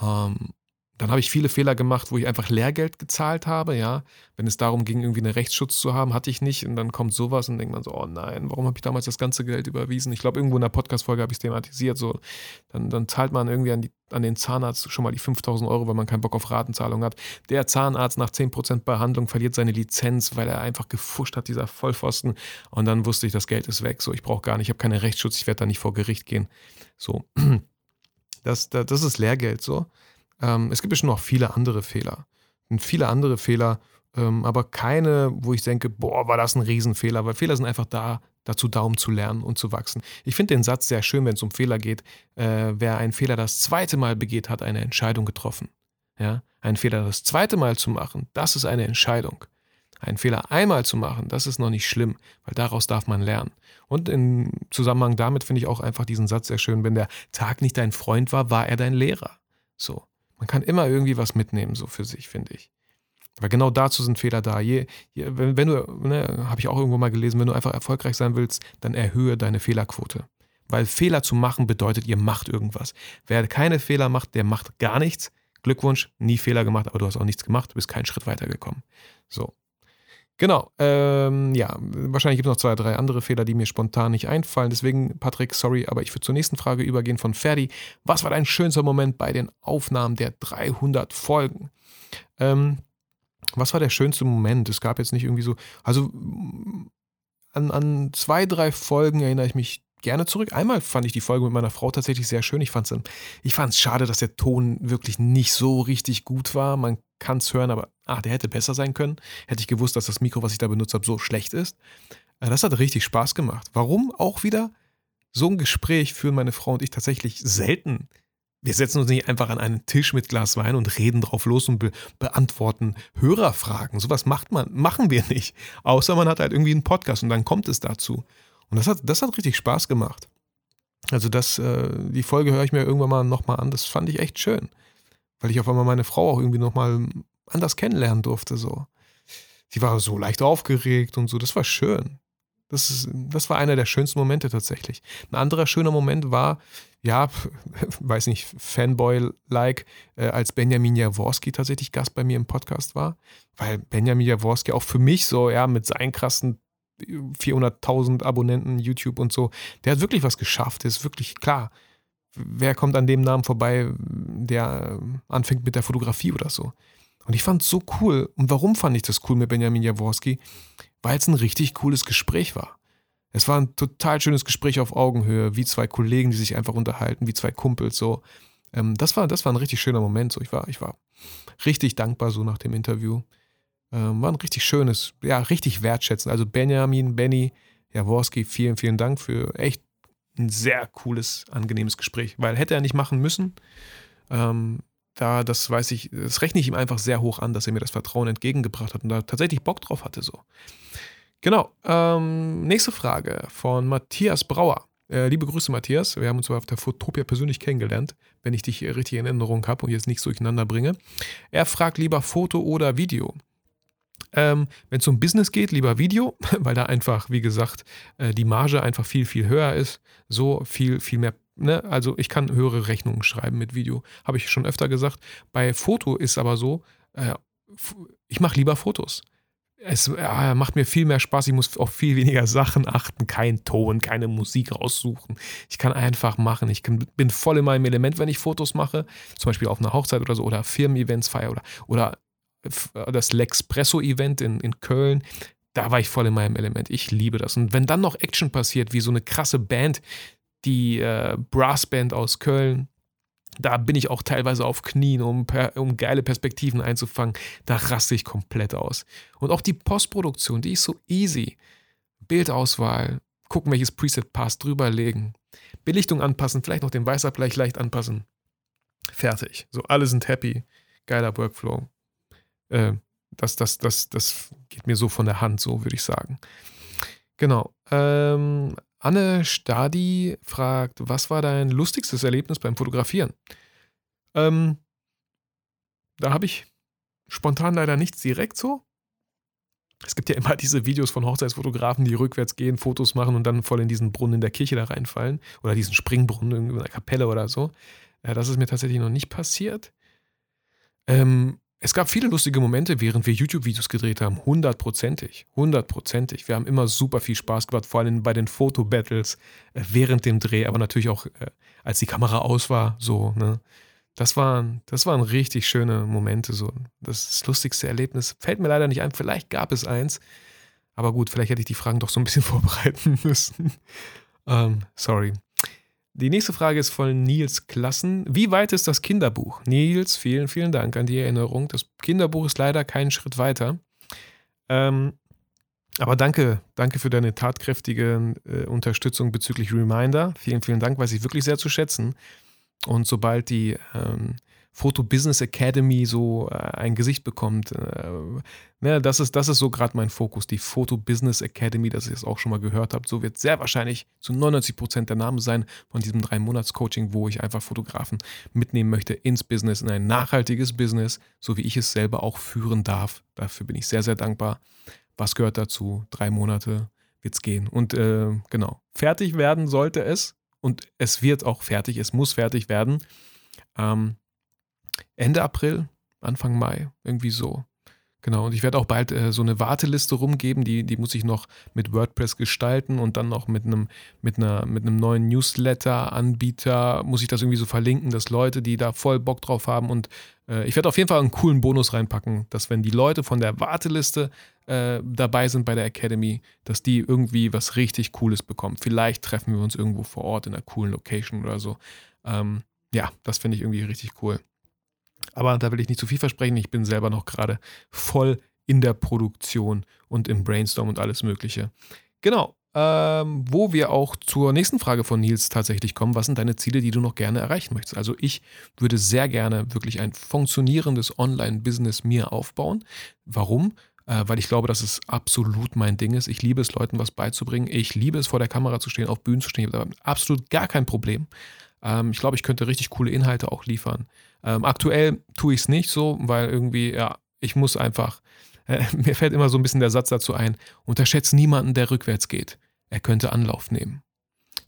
Ähm, dann habe ich viele Fehler gemacht, wo ich einfach Lehrgeld gezahlt habe, ja. Wenn es darum ging, irgendwie einen Rechtsschutz zu haben, hatte ich nicht. Und dann kommt sowas und denkt man so, oh nein, warum habe ich damals das ganze Geld überwiesen? Ich glaube, irgendwo in der Podcast-Folge habe ich es thematisiert. So, dann, dann zahlt man irgendwie an, die, an den Zahnarzt schon mal die 5000 Euro, weil man keinen Bock auf Ratenzahlung hat. Der Zahnarzt nach 10% Behandlung verliert seine Lizenz, weil er einfach gefuscht hat, dieser Vollpfosten. Und dann wusste ich, das Geld ist weg. So, ich brauche gar nicht, ich habe keinen Rechtsschutz, ich werde da nicht vor Gericht gehen. So. (clears throat) Das, das, das ist Lehrgeld so. Ähm, es gibt bestimmt noch viele andere Fehler. Und viele andere Fehler, ähm, aber keine, wo ich denke, boah, war das ein Riesenfehler, weil Fehler sind einfach da, dazu da, um zu lernen und zu wachsen. Ich finde den Satz sehr schön, wenn es um Fehler geht. Äh, wer einen Fehler das zweite Mal begeht, hat eine Entscheidung getroffen. Ja? Einen Fehler das zweite Mal zu machen, das ist eine Entscheidung. Einen Fehler einmal zu machen, das ist noch nicht schlimm, weil daraus darf man lernen. Und im Zusammenhang damit finde ich auch einfach diesen Satz sehr schön, wenn der Tag nicht dein Freund war, war er dein Lehrer. So. Man kann immer irgendwie was mitnehmen, so für sich, finde ich. Weil genau dazu sind Fehler da. Je, je, wenn, wenn, du, ne, habe ich auch irgendwo mal gelesen, wenn du einfach erfolgreich sein willst, dann erhöhe deine Fehlerquote. Weil Fehler zu machen bedeutet, ihr macht irgendwas. Wer keine Fehler macht, der macht gar nichts. Glückwunsch, nie Fehler gemacht, aber du hast auch nichts gemacht, du bist keinen Schritt weitergekommen. So. Genau, ähm, ja, wahrscheinlich gibt es noch zwei, drei andere Fehler, die mir spontan nicht einfallen. Deswegen, Patrick, sorry, aber ich würde zur nächsten Frage übergehen von Ferdi. Was war dein schönster Moment bei den Aufnahmen der 300 Folgen? Ähm, was war der schönste Moment? Es gab jetzt nicht irgendwie so, also an, an zwei, drei Folgen erinnere ich mich gerne zurück. Einmal fand ich die Folge mit meiner Frau tatsächlich sehr schön. Ich fand es ich fand's schade, dass der Ton wirklich nicht so richtig gut war. Man kann es hören, aber ach, der hätte besser sein können. Hätte ich gewusst, dass das Mikro, was ich da benutzt habe, so schlecht ist. Äh, das hat richtig Spaß gemacht. Warum auch wieder? So ein Gespräch führen meine Frau und ich tatsächlich selten. Wir setzen uns nicht einfach an einen Tisch mit Glas Wein und reden drauf los und be beantworten Hörerfragen. Sowas macht man, machen wir nicht. Außer man hat halt irgendwie einen Podcast und dann kommt es dazu. Und das hat, das hat richtig Spaß gemacht. Also das, äh, die Folge höre ich mir irgendwann mal nochmal an. Das fand ich echt schön. Weil ich auf einmal meine Frau auch irgendwie nochmal anders kennenlernen durfte. So. Sie war so leicht aufgeregt und so. Das war schön. Das, ist, das war einer der schönsten Momente tatsächlich. Ein anderer schöner Moment war, ja, (laughs) weiß nicht, Fanboy-like, äh, als Benjamin Jaworski tatsächlich Gast bei mir im Podcast war. Weil Benjamin Jaworski auch für mich so, ja, mit seinen krassen 400.000 Abonnenten, YouTube und so. Der hat wirklich was geschafft. Der ist wirklich klar. Wer kommt an dem Namen vorbei, der anfängt mit der Fotografie oder so? Und ich fand es so cool. Und warum fand ich das cool mit Benjamin Jaworski? Weil es ein richtig cooles Gespräch war. Es war ein total schönes Gespräch auf Augenhöhe, wie zwei Kollegen, die sich einfach unterhalten, wie zwei Kumpels so. Ähm, das, war, das war ein richtig schöner Moment. So. Ich, war, ich war richtig dankbar so nach dem Interview. Ähm, war ein richtig schönes, ja, richtig wertschätzen. Also Benjamin, Benny, Jaworski, vielen, vielen Dank für echt ein sehr cooles, angenehmes Gespräch. Weil hätte er nicht machen müssen. Ähm, da, das weiß ich, das rechne ich ihm einfach sehr hoch an, dass er mir das Vertrauen entgegengebracht hat und da tatsächlich Bock drauf hatte. So. Genau. Ähm, nächste Frage von Matthias Brauer. Äh, liebe Grüße, Matthias. Wir haben uns auf der Fotopia persönlich kennengelernt, wenn ich dich richtig in Erinnerung habe und jetzt nichts durcheinander bringe. Er fragt lieber Foto oder Video. Ähm, Wenn es um Business geht, lieber Video, (laughs) weil da einfach, wie gesagt, äh, die Marge einfach viel, viel höher ist. So viel, viel mehr. Ne? Also ich kann höhere Rechnungen schreiben mit Video. Habe ich schon öfter gesagt. Bei Foto ist aber so, äh, ich mache lieber Fotos. Es äh, macht mir viel mehr Spaß. Ich muss auf viel weniger Sachen achten. Kein Ton, keine Musik raussuchen. Ich kann einfach machen. Ich bin voll in meinem Element, wenn ich Fotos mache. Zum Beispiel auf einer Hochzeit oder so oder Firmen-Events feier oder, oder das Lexpresso-Event in, in Köln, da war ich voll in meinem Element. Ich liebe das. Und wenn dann noch Action passiert, wie so eine krasse Band, die äh, Brassband aus Köln, da bin ich auch teilweise auf Knien, um, um geile Perspektiven einzufangen. Da raste ich komplett aus. Und auch die Postproduktion, die ist so easy. Bildauswahl, gucken, welches Preset passt, drüberlegen. Belichtung anpassen, vielleicht noch den Weißabgleich leicht anpassen. Fertig. So, alle sind happy. Geiler Workflow. Äh, das, das, das, das geht mir so von der Hand, so würde ich sagen. Genau. Ähm, Anne Stadi fragt, was war dein lustigstes Erlebnis beim Fotografieren? Ähm, da habe ich spontan leider nichts direkt so. Es gibt ja immer (laughs) diese Videos von Hochzeitsfotografen, die rückwärts gehen, Fotos machen und dann voll in diesen Brunnen in der Kirche da reinfallen. Oder diesen Springbrunnen in einer Kapelle oder so. Ja, das ist mir tatsächlich noch nicht passiert. Ähm, es gab viele lustige Momente, während wir YouTube-Videos gedreht haben. Hundertprozentig. Hundertprozentig. Wir haben immer super viel Spaß gemacht, vor allem bei den Fotobattles äh, während dem Dreh, aber natürlich auch, äh, als die Kamera aus war. So, ne? Das waren, das waren richtig schöne Momente. So. Das, das lustigste Erlebnis fällt mir leider nicht ein. Vielleicht gab es eins. Aber gut, vielleicht hätte ich die Fragen doch so ein bisschen (laughs) vorbereiten müssen. ähm, sorry. Die nächste Frage ist von Nils Klassen. Wie weit ist das Kinderbuch? Nils, vielen, vielen Dank an die Erinnerung. Das Kinderbuch ist leider keinen Schritt weiter. Ähm, aber danke, danke für deine tatkräftige äh, Unterstützung bezüglich Reminder. Vielen, vielen Dank, weiß ich wirklich sehr zu schätzen. Und sobald die ähm, Foto Business Academy so äh, ein Gesicht bekommt. Äh, ne, das ist, das ist so gerade mein Fokus, die Foto Business Academy, dass ihr es auch schon mal gehört habt. So wird sehr wahrscheinlich zu 99 Prozent der Name sein von diesem drei Monats Coaching, wo ich einfach Fotografen mitnehmen möchte ins Business, in ein nachhaltiges Business, so wie ich es selber auch führen darf. Dafür bin ich sehr, sehr dankbar. Was gehört dazu? Drei Monate wird es gehen. Und äh, genau, fertig werden sollte es. Und es wird auch fertig, es muss fertig werden. Ähm, Ende April, Anfang Mai, irgendwie so. Genau, und ich werde auch bald äh, so eine Warteliste rumgeben, die, die muss ich noch mit WordPress gestalten und dann noch mit einem, mit einer, mit einem neuen Newsletter-Anbieter muss ich das irgendwie so verlinken, dass Leute, die da voll Bock drauf haben und äh, ich werde auf jeden Fall einen coolen Bonus reinpacken, dass wenn die Leute von der Warteliste äh, dabei sind bei der Academy, dass die irgendwie was richtig Cooles bekommen. Vielleicht treffen wir uns irgendwo vor Ort in einer coolen Location oder so. Ähm, ja, das finde ich irgendwie richtig cool. Aber da will ich nicht zu viel versprechen. Ich bin selber noch gerade voll in der Produktion und im Brainstorm und alles Mögliche. Genau. Ähm, wo wir auch zur nächsten Frage von Nils tatsächlich kommen. Was sind deine Ziele, die du noch gerne erreichen möchtest? Also ich würde sehr gerne wirklich ein funktionierendes Online-Business mir aufbauen. Warum? Äh, weil ich glaube, dass es absolut mein Ding ist. Ich liebe es, Leuten was beizubringen. Ich liebe es, vor der Kamera zu stehen, auf Bühnen zu stehen. Ich habe absolut gar kein Problem. Ähm, ich glaube, ich könnte richtig coole Inhalte auch liefern. Ähm, aktuell tue ich es nicht so, weil irgendwie, ja, ich muss einfach, (laughs) äh, mir fällt immer so ein bisschen der Satz dazu ein, unterschätze niemanden, der rückwärts geht. Er könnte Anlauf nehmen.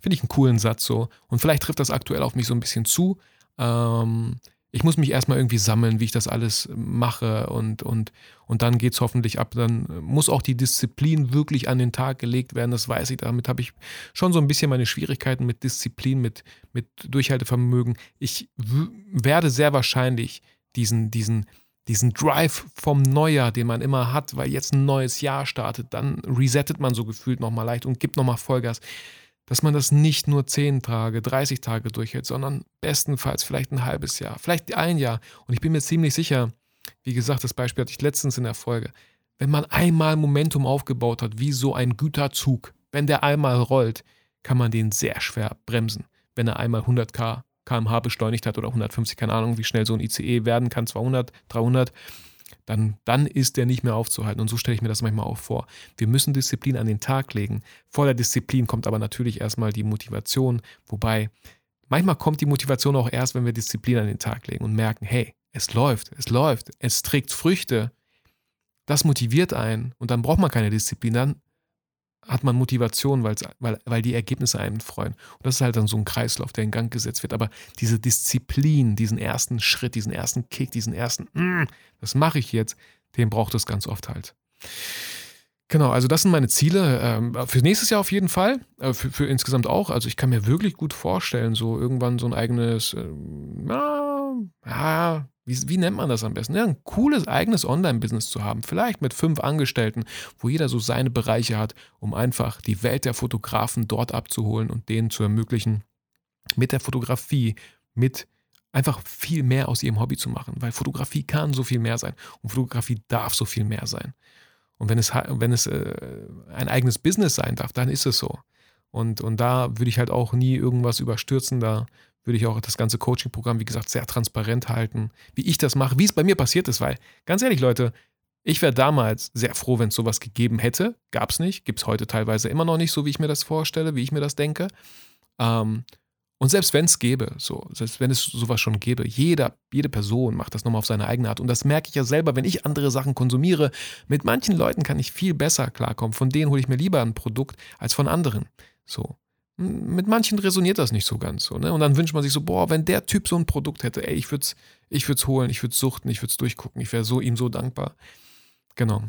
Finde ich einen coolen Satz so. Und vielleicht trifft das aktuell auf mich so ein bisschen zu. Ähm, ich muss mich erstmal irgendwie sammeln, wie ich das alles mache und, und, und dann geht es hoffentlich ab. Dann muss auch die Disziplin wirklich an den Tag gelegt werden, das weiß ich. Damit habe ich schon so ein bisschen meine Schwierigkeiten mit Disziplin, mit, mit Durchhaltevermögen. Ich werde sehr wahrscheinlich diesen, diesen, diesen Drive vom Neujahr, den man immer hat, weil jetzt ein neues Jahr startet, dann resettet man so gefühlt nochmal leicht und gibt nochmal Vollgas dass man das nicht nur 10 Tage, 30 Tage durchhält, sondern bestenfalls vielleicht ein halbes Jahr, vielleicht ein Jahr. Und ich bin mir ziemlich sicher, wie gesagt, das Beispiel hatte ich letztens in der Folge, wenn man einmal Momentum aufgebaut hat, wie so ein Güterzug, wenn der einmal rollt, kann man den sehr schwer bremsen. Wenn er einmal 100 km/h beschleunigt hat oder 150, keine Ahnung, wie schnell so ein ICE werden kann, 200, 300, dann, dann ist der nicht mehr aufzuhalten. Und so stelle ich mir das manchmal auch vor. Wir müssen Disziplin an den Tag legen. Vor der Disziplin kommt aber natürlich erstmal die Motivation, wobei manchmal kommt die Motivation auch erst, wenn wir Disziplin an den Tag legen und merken, hey, es läuft, es läuft, es trägt Früchte. Das motiviert einen und dann braucht man keine Disziplin. Dann hat man Motivation, weil, weil die Ergebnisse einen freuen. Und das ist halt dann so ein Kreislauf, der in Gang gesetzt wird. Aber diese Disziplin, diesen ersten Schritt, diesen ersten Kick, diesen ersten, mm, das mache ich jetzt, den braucht es ganz oft halt. Genau, also das sind meine Ziele. Ähm, für nächstes Jahr auf jeden Fall, äh, für, für, insgesamt auch. Also ich kann mir wirklich gut vorstellen, so irgendwann so ein eigenes, äh, ja, wie, wie nennt man das am besten? Ja, ein cooles eigenes Online-Business zu haben. Vielleicht mit fünf Angestellten, wo jeder so seine Bereiche hat, um einfach die Welt der Fotografen dort abzuholen und denen zu ermöglichen, mit der Fotografie, mit einfach viel mehr aus ihrem Hobby zu machen. Weil Fotografie kann so viel mehr sein und Fotografie darf so viel mehr sein. Und wenn es, wenn es äh, ein eigenes Business sein darf, dann ist es so. Und, und da würde ich halt auch nie irgendwas überstürzen. Da würde ich auch das ganze Coaching-Programm, wie gesagt, sehr transparent halten, wie ich das mache, wie es bei mir passiert ist, weil, ganz ehrlich, Leute, ich wäre damals sehr froh, wenn es sowas gegeben hätte. Gab es nicht, gibt es heute teilweise immer noch nicht, so wie ich mir das vorstelle, wie ich mir das denke. Ähm, und selbst wenn es gäbe, so, selbst wenn es sowas schon gäbe, jeder, jede Person macht das nochmal auf seine eigene Art. Und das merke ich ja selber, wenn ich andere Sachen konsumiere. Mit manchen Leuten kann ich viel besser klarkommen. Von denen hole ich mir lieber ein Produkt als von anderen. So mit manchen resoniert das nicht so ganz so. Ne? Und dann wünscht man sich so, boah, wenn der Typ so ein Produkt hätte, ey, ich würde es ich würd's holen, ich würde es suchten, ich würde es durchgucken, ich wäre so ihm so dankbar. Genau.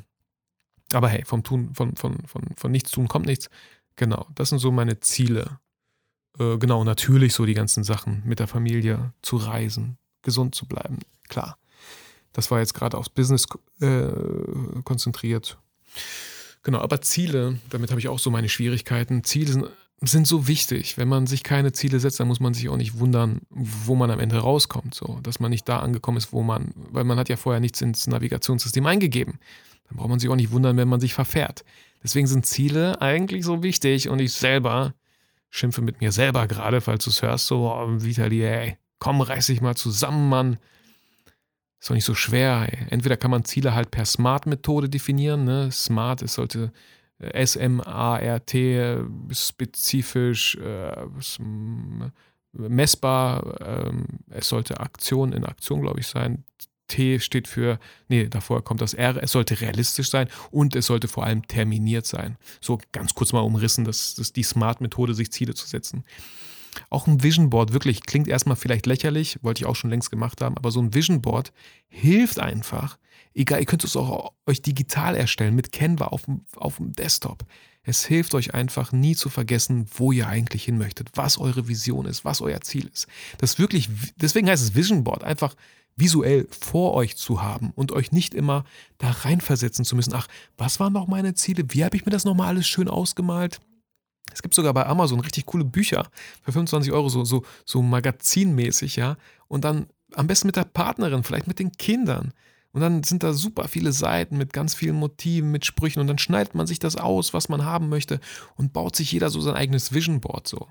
Aber hey, vom Tun, von, von, von, von nichts tun kommt nichts. Genau, das sind so meine Ziele. Äh, genau, natürlich so die ganzen Sachen mit der Familie zu reisen, gesund zu bleiben. Klar. Das war jetzt gerade aufs Business äh, konzentriert. Genau, aber Ziele, damit habe ich auch so meine Schwierigkeiten. Ziele sind sind so wichtig. Wenn man sich keine Ziele setzt, dann muss man sich auch nicht wundern, wo man am Ende rauskommt. So, dass man nicht da angekommen ist, wo man, weil man hat ja vorher nichts ins Navigationssystem eingegeben. Dann braucht man sich auch nicht wundern, wenn man sich verfährt. Deswegen sind Ziele eigentlich so wichtig und ich selber schimpfe mit mir selber gerade, falls du es hörst, so, oh, Vitali, ey, komm, reiß dich mal zusammen, Mann. Ist doch nicht so schwer. Ey. Entweder kann man Ziele halt per SMART-Methode definieren. Ne? SMART, es sollte S-M-A-R-T, äh, spezifisch, äh, messbar. Ähm, es sollte Aktion in Aktion, glaube ich, sein. T steht für, nee, davor kommt das R, es sollte realistisch sein und es sollte vor allem terminiert sein. So ganz kurz mal umrissen, das, das ist die Smart-Methode, sich Ziele zu setzen. Auch ein Vision Board, wirklich, klingt erstmal vielleicht lächerlich, wollte ich auch schon längst gemacht haben, aber so ein Vision Board hilft einfach. Egal, ihr könnt es auch euch digital erstellen mit Canva auf dem, auf dem Desktop. Es hilft euch einfach nie zu vergessen, wo ihr eigentlich hin möchtet, was eure Vision ist, was euer Ziel ist. Das wirklich, deswegen heißt es Vision Board, einfach visuell vor euch zu haben und euch nicht immer da reinversetzen zu müssen. Ach, was waren noch meine Ziele? Wie habe ich mir das nochmal alles schön ausgemalt? Es gibt sogar bei Amazon richtig coole Bücher für 25 Euro, so, so, so magazinmäßig, ja. Und dann am besten mit der Partnerin, vielleicht mit den Kindern. Und dann sind da super viele Seiten mit ganz vielen Motiven, mit Sprüchen. Und dann schneidet man sich das aus, was man haben möchte und baut sich jeder so sein eigenes Vision Board so.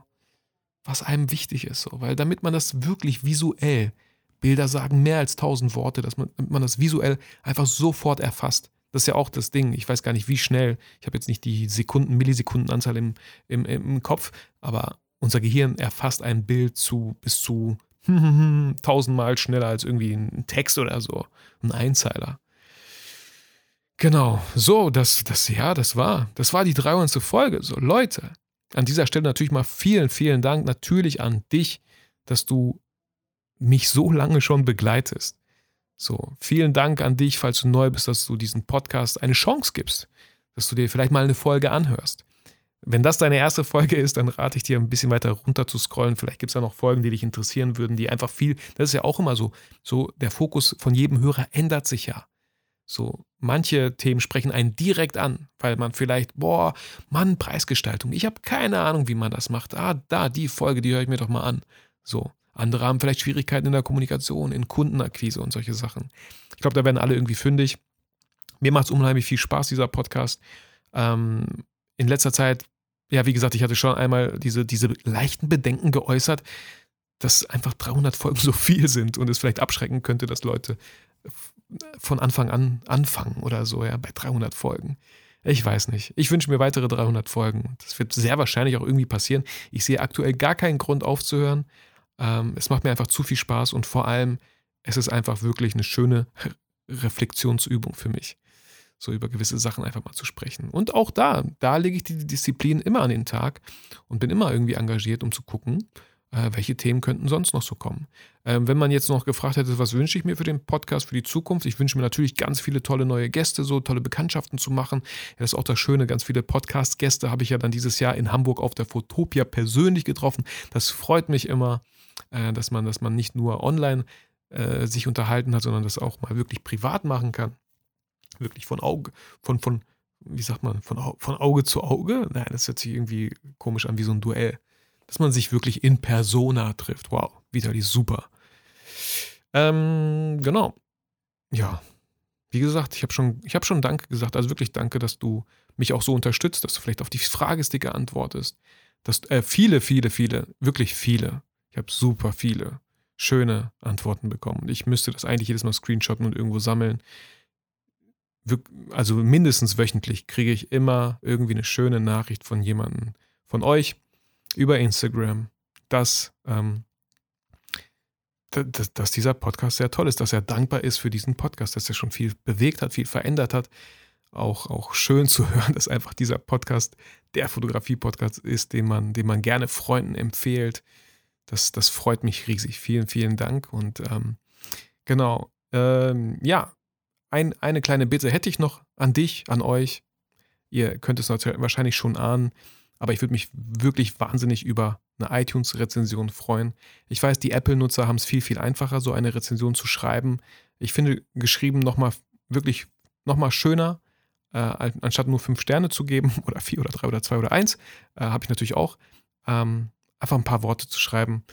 Was einem wichtig ist, so. Weil damit man das wirklich visuell, Bilder sagen mehr als tausend Worte, dass man, man das visuell einfach sofort erfasst. Das ist ja auch das Ding. Ich weiß gar nicht, wie schnell. Ich habe jetzt nicht die Sekunden, Millisekundenanzahl im, im, im Kopf, aber unser Gehirn erfasst ein Bild zu bis zu (laughs) tausendmal schneller als irgendwie ein Text oder so. Ein Einzeiler. Genau. So, das, das, ja, das war, das war die 300. Folge. So, Leute, an dieser Stelle natürlich mal vielen, vielen Dank natürlich an dich, dass du mich so lange schon begleitest. So, vielen Dank an dich, falls du neu bist, dass du diesen Podcast eine Chance gibst, dass du dir vielleicht mal eine Folge anhörst. Wenn das deine erste Folge ist, dann rate ich dir ein bisschen weiter runter zu scrollen. Vielleicht gibt es ja noch Folgen, die dich interessieren würden, die einfach viel, das ist ja auch immer so, so der Fokus von jedem Hörer ändert sich ja. So, manche Themen sprechen einen direkt an, weil man vielleicht, boah, Mann, Preisgestaltung, ich habe keine Ahnung, wie man das macht. Ah, da, die Folge, die höre ich mir doch mal an. So, andere haben vielleicht Schwierigkeiten in der Kommunikation, in Kundenakquise und solche Sachen. Ich glaube, da werden alle irgendwie fündig. Mir macht es unheimlich viel Spaß, dieser Podcast. Ähm, in letzter Zeit, ja, wie gesagt, ich hatte schon einmal diese, diese leichten Bedenken geäußert, dass einfach 300 Folgen (laughs) so viel sind und es vielleicht abschrecken könnte, dass Leute von Anfang an anfangen oder so, ja, bei 300 Folgen. Ich weiß nicht. Ich wünsche mir weitere 300 Folgen. Das wird sehr wahrscheinlich auch irgendwie passieren. Ich sehe aktuell gar keinen Grund aufzuhören. Ähm, es macht mir einfach zu viel Spaß und vor allem, es ist einfach wirklich eine schöne Reflexionsübung für mich, so über gewisse Sachen einfach mal zu sprechen. Und auch da, da lege ich die Disziplin immer an den Tag und bin immer irgendwie engagiert, um zu gucken, äh, welche Themen könnten sonst noch so kommen. Ähm, wenn man jetzt noch gefragt hätte, was wünsche ich mir für den Podcast, für die Zukunft, ich wünsche mir natürlich ganz viele tolle neue Gäste, so tolle Bekanntschaften zu machen. Das ist auch das Schöne, ganz viele Podcast-Gäste habe ich ja dann dieses Jahr in Hamburg auf der Fotopia persönlich getroffen. Das freut mich immer äh, dass, man, dass man nicht nur online äh, sich unterhalten hat, sondern das auch mal wirklich privat machen kann. Wirklich von Auge, von, von, wie sagt man, von, von Auge zu Auge? Nein, das hört sich irgendwie komisch an wie so ein Duell. Dass man sich wirklich in Persona trifft. Wow, Vitali, super. Ähm, genau. Ja, wie gesagt, ich habe schon, hab schon Danke gesagt. Also wirklich Danke, dass du mich auch so unterstützt, dass du vielleicht auf die Fragesticker antwortest. Dass äh, viele, viele, viele, wirklich viele ich habe super viele schöne Antworten bekommen. Ich müsste das eigentlich jedes Mal screenshotten und irgendwo sammeln. Also mindestens wöchentlich kriege ich immer irgendwie eine schöne Nachricht von jemandem, von euch über Instagram, dass, ähm, dass, dass dieser Podcast sehr toll ist, dass er dankbar ist für diesen Podcast, dass er schon viel bewegt hat, viel verändert hat. Auch, auch schön zu (laughs) hören, dass einfach dieser Podcast der Fotografie-Podcast ist, den man, den man gerne Freunden empfiehlt, das, das freut mich riesig. Vielen, vielen Dank. Und ähm, genau, ähm, ja, ein, eine kleine Bitte hätte ich noch an dich, an euch. Ihr könnt es wahrscheinlich schon ahnen, aber ich würde mich wirklich wahnsinnig über eine iTunes-Rezension freuen. Ich weiß, die Apple-Nutzer haben es viel, viel einfacher, so eine Rezension zu schreiben. Ich finde geschrieben nochmal wirklich nochmal schöner, äh, anstatt nur fünf Sterne zu geben (laughs) oder vier oder drei oder zwei oder eins, äh, habe ich natürlich auch. Ähm, einfach ein paar Worte zu schreiben.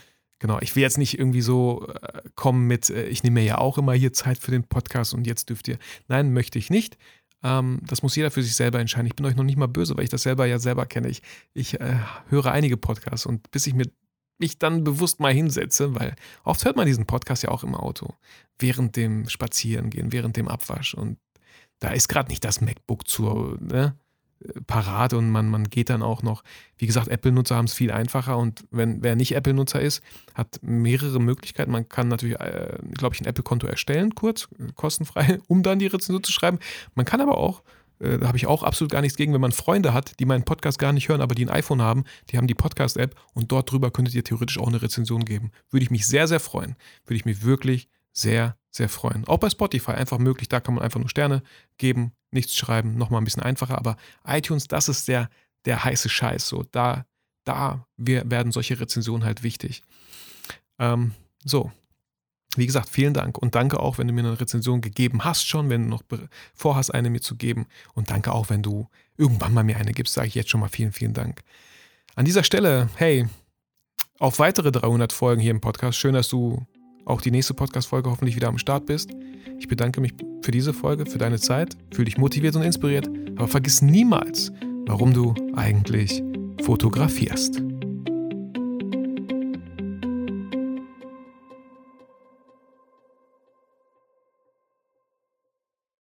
Genau, ich will jetzt nicht irgendwie so äh, kommen mit, äh, ich nehme mir ja auch immer hier Zeit für den Podcast und jetzt dürft ihr. Nein, möchte ich nicht. Ähm, das muss jeder für sich selber entscheiden. Ich bin euch noch nicht mal böse, weil ich das selber ja selber kenne. Ich, ich äh, höre einige Podcasts und bis ich mir mich dann bewusst mal hinsetze, weil oft hört man diesen Podcast ja auch im Auto, während dem Spazierengehen, während dem Abwasch. Und da ist gerade nicht das MacBook zur ne, parat und man, man geht dann auch noch. Wie gesagt, Apple-Nutzer haben es viel einfacher und wenn wer nicht Apple-Nutzer ist, hat mehrere Möglichkeiten. Man kann natürlich, äh, glaube ich, ein Apple-Konto erstellen, kurz, kostenfrei, (laughs) um dann die Rezension zu schreiben. Man kann aber auch äh, da habe ich auch absolut gar nichts gegen, wenn man Freunde hat, die meinen Podcast gar nicht hören, aber die ein iPhone haben, die haben die Podcast-App und dort drüber könntet ihr theoretisch auch eine Rezension geben. Würde ich mich sehr, sehr freuen. Würde ich mich wirklich sehr, sehr freuen. Auch bei Spotify einfach möglich, da kann man einfach nur Sterne geben, nichts schreiben, nochmal ein bisschen einfacher, aber iTunes, das ist der, der heiße Scheiß. So, da, da werden solche Rezensionen halt wichtig. Ähm, so, wie gesagt, vielen Dank und danke auch, wenn du mir eine Rezension gegeben hast schon, wenn du noch vorhast, eine mir zu geben. Und danke auch, wenn du irgendwann mal mir eine gibst, sage ich jetzt schon mal vielen, vielen Dank. An dieser Stelle, hey, auf weitere 300 Folgen hier im Podcast. Schön, dass du auch die nächste Podcast-Folge hoffentlich wieder am Start bist. Ich bedanke mich für diese Folge, für deine Zeit. Fühl dich motiviert und inspiriert. Aber vergiss niemals, warum du eigentlich fotografierst.